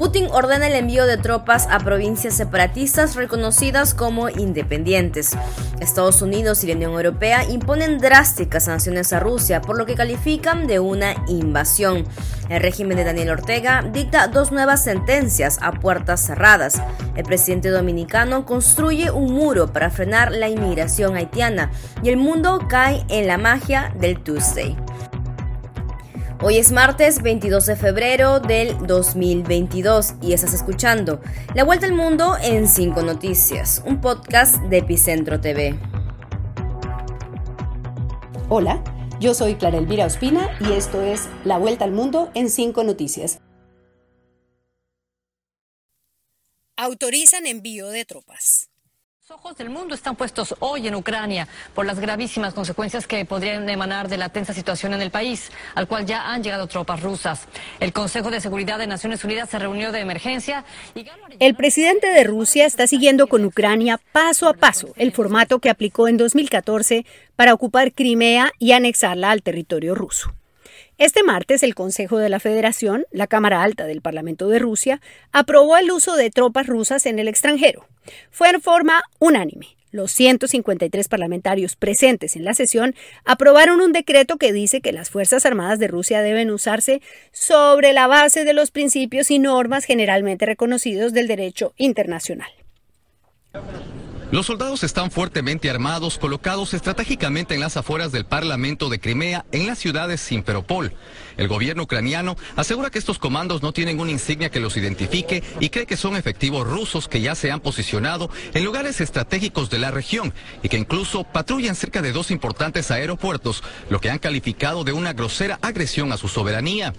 Putin ordena el envío de tropas a provincias separatistas reconocidas como independientes. Estados Unidos y la Unión Europea imponen drásticas sanciones a Rusia por lo que califican de una invasión. El régimen de Daniel Ortega dicta dos nuevas sentencias a puertas cerradas. El presidente dominicano construye un muro para frenar la inmigración haitiana y el mundo cae en la magia del Tuesday. Hoy es martes 22 de febrero del 2022 y estás escuchando La Vuelta al Mundo en 5 Noticias, un podcast de Epicentro TV. Hola, yo soy Clara Elvira Ospina y esto es La Vuelta al Mundo en 5 Noticias. Autorizan envío de tropas. Ojos del mundo están puestos hoy en Ucrania por las gravísimas consecuencias que podrían emanar de la tensa situación en el país, al cual ya han llegado tropas rusas. El Consejo de Seguridad de Naciones Unidas se reunió de emergencia. Y... El presidente de Rusia está siguiendo con Ucrania paso a paso el formato que aplicó en 2014 para ocupar Crimea y anexarla al territorio ruso. Este martes, el Consejo de la Federación, la Cámara Alta del Parlamento de Rusia, aprobó el uso de tropas rusas en el extranjero. Fue en forma unánime. Los 153 parlamentarios presentes en la sesión aprobaron un decreto que dice que las Fuerzas Armadas de Rusia deben usarse sobre la base de los principios y normas generalmente reconocidos del derecho internacional. Los soldados están fuertemente armados, colocados estratégicamente en las afueras del Parlamento de Crimea, en la ciudad de Simferopol. El gobierno ucraniano asegura que estos comandos no tienen una insignia que los identifique y cree que son efectivos rusos que ya se han posicionado en lugares estratégicos de la región y que incluso patrullan cerca de dos importantes aeropuertos, lo que han calificado de una grosera agresión a su soberanía.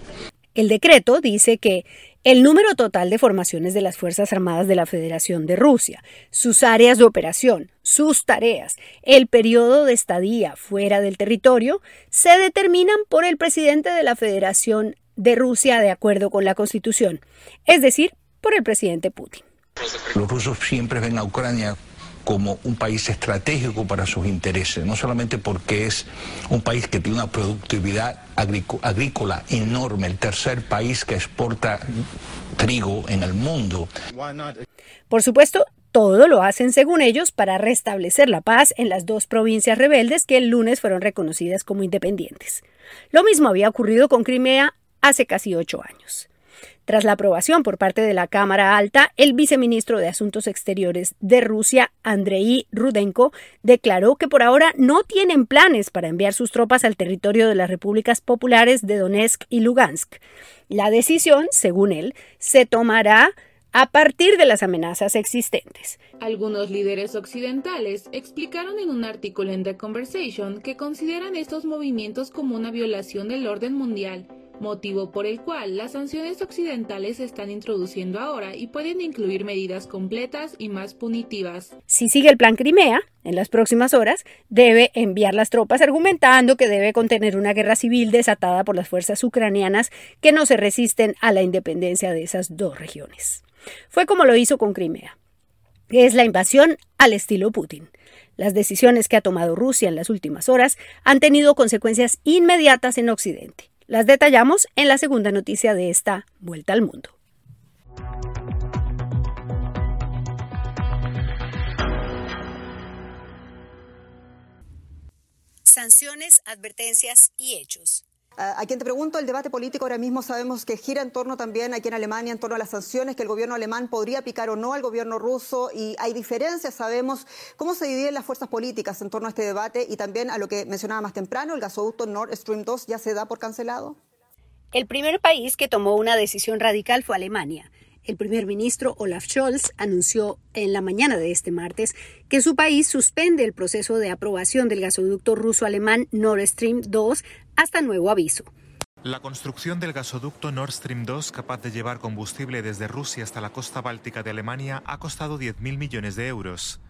El decreto dice que el número total de formaciones de las Fuerzas Armadas de la Federación de Rusia, sus áreas de operación, sus tareas, el periodo de estadía fuera del territorio, se determinan por el presidente de la Federación de Rusia de acuerdo con la Constitución, es decir, por el presidente Putin. Los rusos siempre ven a Ucrania como un país estratégico para sus intereses, no solamente porque es un país que tiene una productividad agrícola enorme, el tercer país que exporta trigo en el mundo. Por supuesto, todo lo hacen, según ellos, para restablecer la paz en las dos provincias rebeldes que el lunes fueron reconocidas como independientes. Lo mismo había ocurrido con Crimea hace casi ocho años. Tras la aprobación por parte de la Cámara Alta, el viceministro de Asuntos Exteriores de Rusia, Andrei Rudenko, declaró que por ahora no tienen planes para enviar sus tropas al territorio de las repúblicas populares de Donetsk y Lugansk. La decisión, según él, se tomará a partir de las amenazas existentes. Algunos líderes occidentales explicaron en un artículo en The Conversation que consideran estos movimientos como una violación del orden mundial motivo por el cual las sanciones occidentales se están introduciendo ahora y pueden incluir medidas completas y más punitivas. Si sigue el plan Crimea, en las próximas horas debe enviar las tropas argumentando que debe contener una guerra civil desatada por las fuerzas ucranianas que no se resisten a la independencia de esas dos regiones. Fue como lo hizo con Crimea. Es la invasión al estilo Putin. Las decisiones que ha tomado Rusia en las últimas horas han tenido consecuencias inmediatas en Occidente. Las detallamos en la segunda noticia de esta Vuelta al Mundo. Sanciones, advertencias y hechos. A quien te pregunto, el debate político ahora mismo sabemos que gira en torno también aquí en Alemania, en torno a las sanciones que el gobierno alemán podría aplicar o no al gobierno ruso y hay diferencias, sabemos cómo se dividen las fuerzas políticas en torno a este debate y también a lo que mencionaba más temprano, el gasoducto Nord Stream 2 ya se da por cancelado. El primer país que tomó una decisión radical fue Alemania. El primer ministro Olaf Scholz anunció en la mañana de este martes que su país suspende el proceso de aprobación del gasoducto ruso-alemán Nord Stream 2 hasta nuevo aviso. La construcción del gasoducto Nord Stream 2, capaz de llevar combustible desde Rusia hasta la costa báltica de Alemania, ha costado 10.000 millones de euros.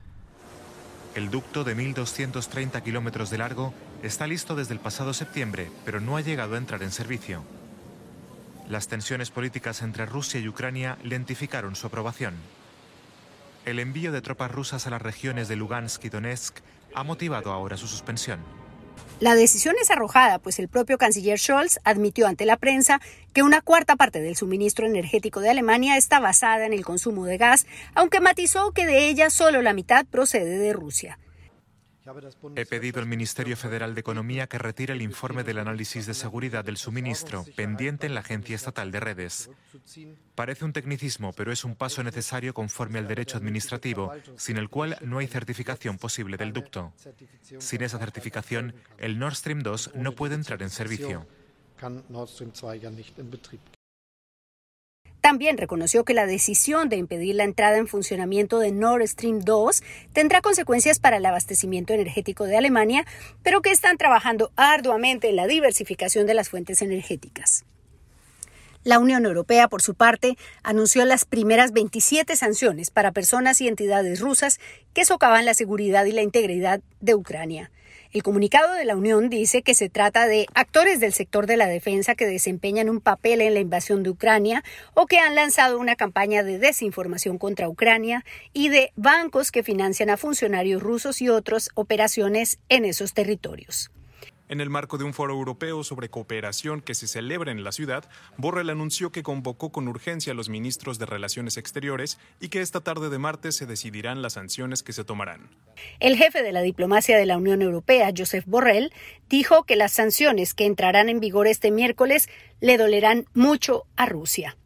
El ducto de 1.230 kilómetros de largo está listo desde el pasado septiembre, pero no ha llegado a entrar en servicio. Las tensiones políticas entre Rusia y Ucrania lentificaron su aprobación. El envío de tropas rusas a las regiones de Lugansk y Donetsk ha motivado ahora su suspensión. La decisión es arrojada, pues el propio canciller Scholz admitió ante la prensa que una cuarta parte del suministro energético de Alemania está basada en el consumo de gas, aunque matizó que de ella solo la mitad procede de Rusia. He pedido al Ministerio Federal de Economía que retire el informe del análisis de seguridad del suministro pendiente en la Agencia Estatal de Redes. Parece un tecnicismo, pero es un paso necesario conforme al derecho administrativo, sin el cual no hay certificación posible del ducto. Sin esa certificación, el Nord Stream 2 no puede entrar en servicio. También reconoció que la decisión de impedir la entrada en funcionamiento de Nord Stream 2 tendrá consecuencias para el abastecimiento energético de Alemania, pero que están trabajando arduamente en la diversificación de las fuentes energéticas. La Unión Europea, por su parte, anunció las primeras 27 sanciones para personas y entidades rusas que socavan la seguridad y la integridad de Ucrania. El comunicado de la Unión dice que se trata de actores del sector de la defensa que desempeñan un papel en la invasión de Ucrania o que han lanzado una campaña de desinformación contra Ucrania y de bancos que financian a funcionarios rusos y otras operaciones en esos territorios. En el marco de un foro europeo sobre cooperación que se celebra en la ciudad, Borrell anunció que convocó con urgencia a los ministros de Relaciones Exteriores y que esta tarde de martes se decidirán las sanciones que se tomarán. El jefe de la diplomacia de la Unión Europea, Joseph Borrell, dijo que las sanciones que entrarán en vigor este miércoles le dolerán mucho a Rusia.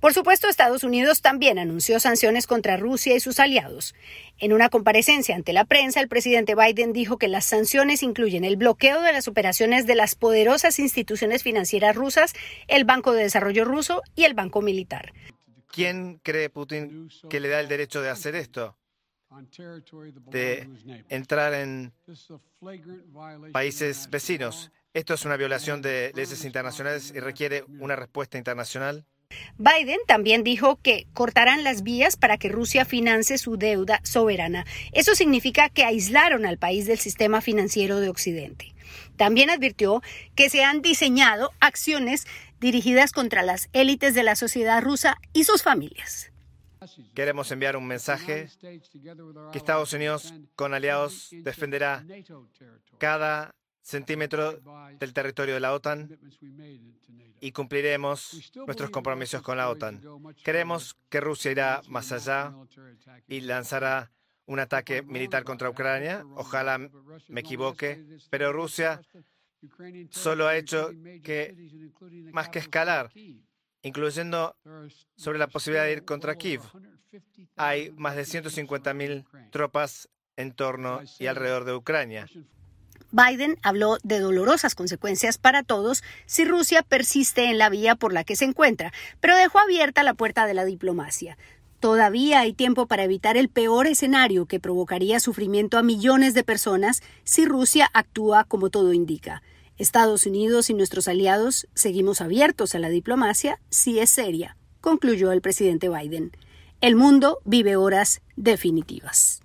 Por supuesto, Estados Unidos también anunció sanciones contra Rusia y sus aliados. En una comparecencia ante la prensa, el presidente Biden dijo que las sanciones incluyen el bloqueo de las operaciones de las poderosas instituciones financieras rusas, el Banco de Desarrollo ruso y el Banco Militar. ¿Quién cree Putin que le da el derecho de hacer esto? De entrar en países vecinos. Esto es una violación de leyes internacionales y requiere una respuesta internacional. Biden también dijo que cortarán las vías para que Rusia financie su deuda soberana. Eso significa que aislaron al país del sistema financiero de Occidente. También advirtió que se han diseñado acciones dirigidas contra las élites de la sociedad rusa y sus familias. Queremos enviar un mensaje que Estados Unidos con aliados defenderá cada centímetro del territorio de la OTAN y cumpliremos nuestros compromisos con la OTAN. Creemos que Rusia irá más allá y lanzará un ataque militar contra Ucrania. Ojalá me equivoque, pero Rusia solo ha hecho que más que escalar, incluyendo sobre la posibilidad de ir contra Kiev. Hay más de 150.000 tropas en torno y alrededor de Ucrania. Biden habló de dolorosas consecuencias para todos si Rusia persiste en la vía por la que se encuentra, pero dejó abierta la puerta de la diplomacia. Todavía hay tiempo para evitar el peor escenario que provocaría sufrimiento a millones de personas si Rusia actúa como todo indica. Estados Unidos y nuestros aliados seguimos abiertos a la diplomacia si es seria, concluyó el presidente Biden. El mundo vive horas definitivas.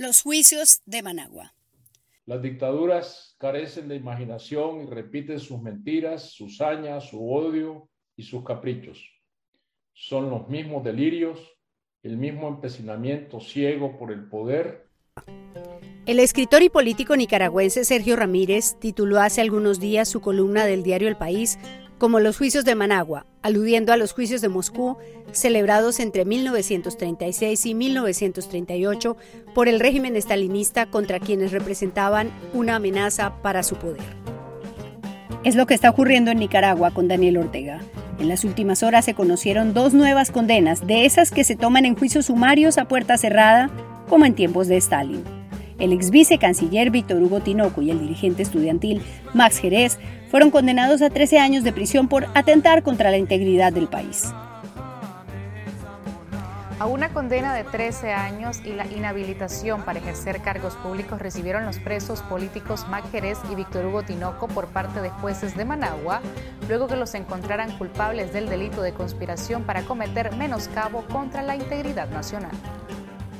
Los juicios de Managua. Las dictaduras carecen de imaginación y repiten sus mentiras, sus hañas, su odio y sus caprichos. Son los mismos delirios, el mismo empecinamiento ciego por el poder. El escritor y político nicaragüense Sergio Ramírez tituló hace algunos días su columna del diario El País como los juicios de Managua, aludiendo a los juicios de Moscú celebrados entre 1936 y 1938 por el régimen estalinista contra quienes representaban una amenaza para su poder. Es lo que está ocurriendo en Nicaragua con Daniel Ortega. En las últimas horas se conocieron dos nuevas condenas, de esas que se toman en juicios sumarios a puerta cerrada, como en tiempos de Stalin. El ex vicecanciller Víctor Hugo Tinoco y el dirigente estudiantil Max Jerez fueron condenados a 13 años de prisión por atentar contra la integridad del país. A una condena de 13 años y la inhabilitación para ejercer cargos públicos recibieron los presos políticos Max Jerez y Víctor Hugo Tinoco por parte de jueces de Managua, luego que los encontraran culpables del delito de conspiración para cometer menoscabo contra la integridad nacional.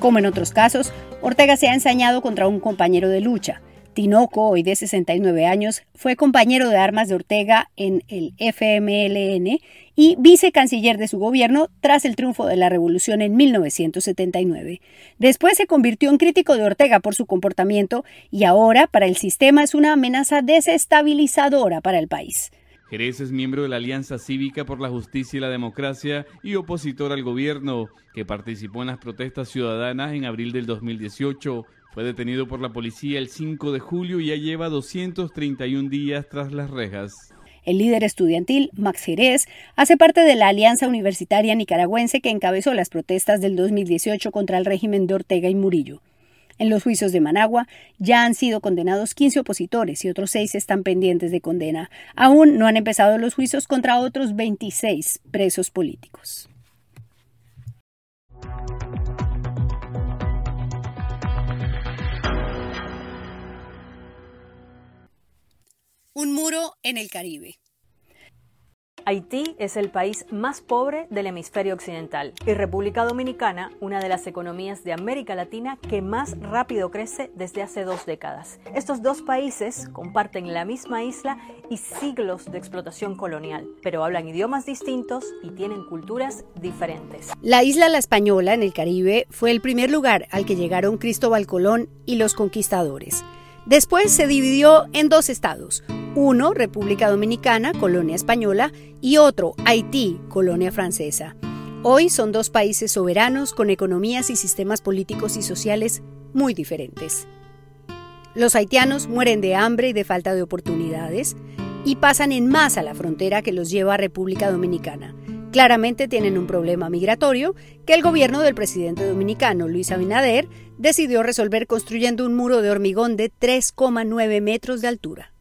Como en otros casos, Ortega se ha ensañado contra un compañero de lucha. Tinoco, hoy de 69 años, fue compañero de armas de Ortega en el FMLN y vicecanciller de su gobierno tras el triunfo de la revolución en 1979. Después se convirtió en crítico de Ortega por su comportamiento y ahora para el sistema es una amenaza desestabilizadora para el país. Jerez es miembro de la Alianza Cívica por la Justicia y la Democracia y opositor al gobierno, que participó en las protestas ciudadanas en abril del 2018. Fue detenido por la policía el 5 de julio y ya lleva 231 días tras las rejas. El líder estudiantil, Max Jerez, hace parte de la Alianza Universitaria Nicaragüense que encabezó las protestas del 2018 contra el régimen de Ortega y Murillo. En los juicios de Managua ya han sido condenados 15 opositores y otros 6 están pendientes de condena. Aún no han empezado los juicios contra otros 26 presos políticos. Un muro en el Caribe. Haití es el país más pobre del hemisferio occidental y República Dominicana una de las economías de América Latina que más rápido crece desde hace dos décadas. Estos dos países comparten la misma isla y siglos de explotación colonial, pero hablan idiomas distintos y tienen culturas diferentes. La isla La Española en el Caribe fue el primer lugar al que llegaron Cristóbal Colón y los conquistadores. Después se dividió en dos estados, uno, República Dominicana, colonia española, y otro, Haití, colonia francesa. Hoy son dos países soberanos con economías y sistemas políticos y sociales muy diferentes. Los haitianos mueren de hambre y de falta de oportunidades y pasan en masa la frontera que los lleva a República Dominicana. Claramente tienen un problema migratorio que el gobierno del presidente dominicano Luis Abinader decidió resolver construyendo un muro de hormigón de 3,9 metros de altura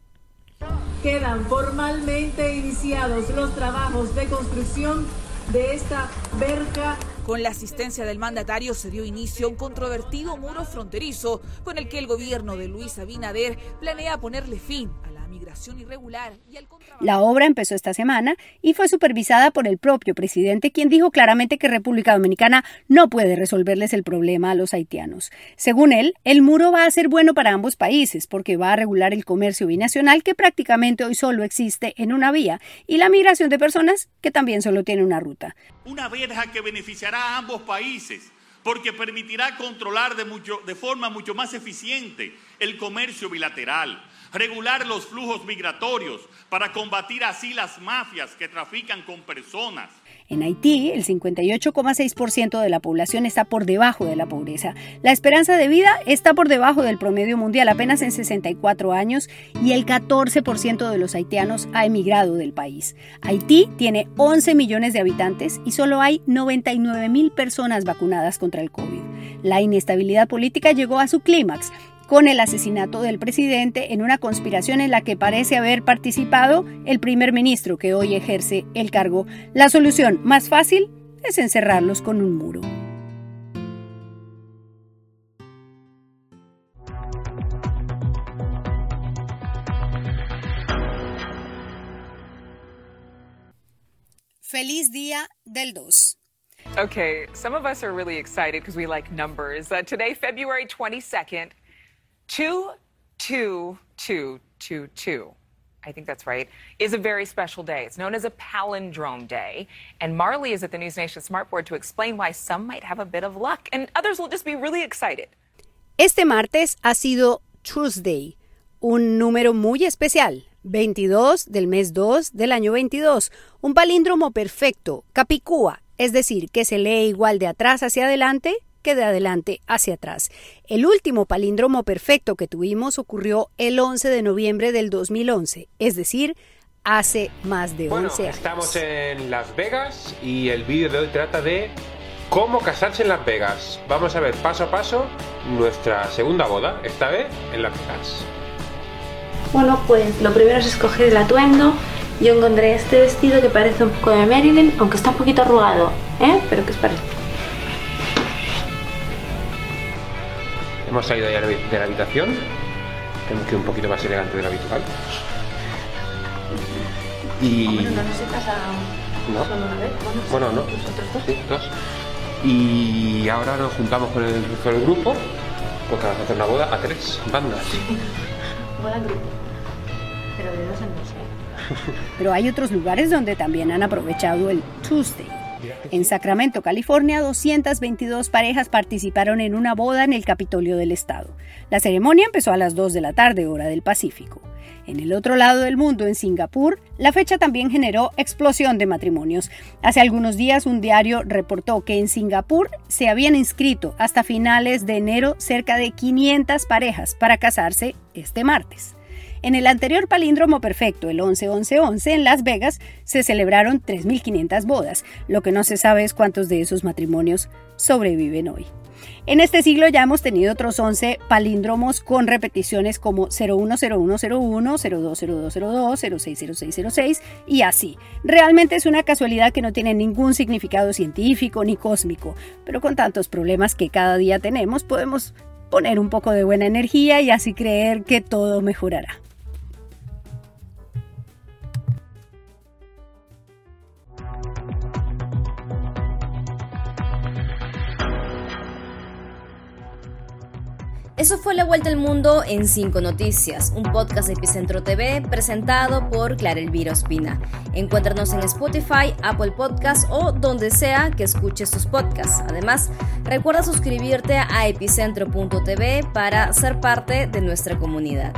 quedan formalmente iniciados los trabajos de construcción de esta verja. Con la asistencia del mandatario se dio inicio a un controvertido muro fronterizo con el que el gobierno de Luis Abinader planea ponerle fin a la migración irregular y al La obra empezó esta semana y fue supervisada por el propio presidente, quien dijo claramente que República Dominicana no puede resolverles el problema a los haitianos. Según él, el muro va a ser bueno para ambos países porque va a regular el comercio binacional que prácticamente hoy solo existe en una vía y la migración de personas que también solo tiene una ruta. Una verja que beneficiará a ambos países porque permitirá controlar de, mucho, de forma mucho más eficiente el comercio bilateral regular los flujos migratorios para combatir así las mafias que trafican con personas. En Haití, el 58,6% de la población está por debajo de la pobreza. La esperanza de vida está por debajo del promedio mundial, apenas en 64 años, y el 14% de los haitianos ha emigrado del país. Haití tiene 11 millones de habitantes y solo hay 99 mil personas vacunadas contra el COVID. La inestabilidad política llegó a su clímax con el asesinato del presidente en una conspiración en la que parece haber participado el primer ministro que hoy ejerce el cargo. La solución más fácil es encerrarlos con un muro. Feliz Día del 2. Okay, some of us are really excited because we like numbers. Uh, today, February 22nd, 22222. I think that's right, is a very special day. It's known as a palindrome day. And Marley is at the News Nation Smartboard to explain why some might have a bit of luck and others will just be really excited. Este martes ha sido Tuesday, un número muy especial. 22 del mes 2 del año 22, un palíndromo perfecto, capicúa, es decir, que se lee igual de atrás hacia adelante que de adelante hacia atrás. El último palíndromo perfecto que tuvimos ocurrió el 11 de noviembre del 2011, es decir, hace más de 11 años. Estamos en Las Vegas y el vídeo de hoy trata de cómo casarse en Las Vegas. Vamos a ver paso a paso nuestra segunda boda, esta vez en Las Vegas. Bueno, pues lo primero es escoger el atuendo. Yo encontré este vestido que parece un poco de Marilyn, aunque está un poquito arrugado, ¿eh? Pero que es parecido. Hemos salido ya de la habitación. Tenemos que ir un poquito más elegante de lo habitual. Y. Hombre, no nos he casado ¿No? solo una vez. Bueno, no. Nosotros dos. Sí, dos. Y ahora nos juntamos con el resto del grupo porque vamos a hacer una boda a tres bandas. boda en grupo, pero de dos en dos. ¿eh? Pero hay otros lugares donde también han aprovechado el Tuesday. En Sacramento, California, 222 parejas participaron en una boda en el Capitolio del Estado. La ceremonia empezó a las 2 de la tarde, hora del Pacífico. En el otro lado del mundo, en Singapur, la fecha también generó explosión de matrimonios. Hace algunos días un diario reportó que en Singapur se habían inscrito hasta finales de enero cerca de 500 parejas para casarse este martes. En el anterior palíndromo perfecto, el 11-11-11, en Las Vegas, se celebraron 3.500 bodas. Lo que no se sabe es cuántos de esos matrimonios sobreviven hoy. En este siglo ya hemos tenido otros 11 palíndromos con repeticiones como 010101, 020202, 060606 y así. Realmente es una casualidad que no tiene ningún significado científico ni cósmico, pero con tantos problemas que cada día tenemos podemos poner un poco de buena energía y así creer que todo mejorará. Eso fue La Vuelta al Mundo en 5 Noticias, un podcast de Epicentro TV presentado por Clara Elvira Ospina. Encuéntranos en Spotify, Apple Podcasts o donde sea que escuches tus podcasts. Además, recuerda suscribirte a epicentro.tv para ser parte de nuestra comunidad.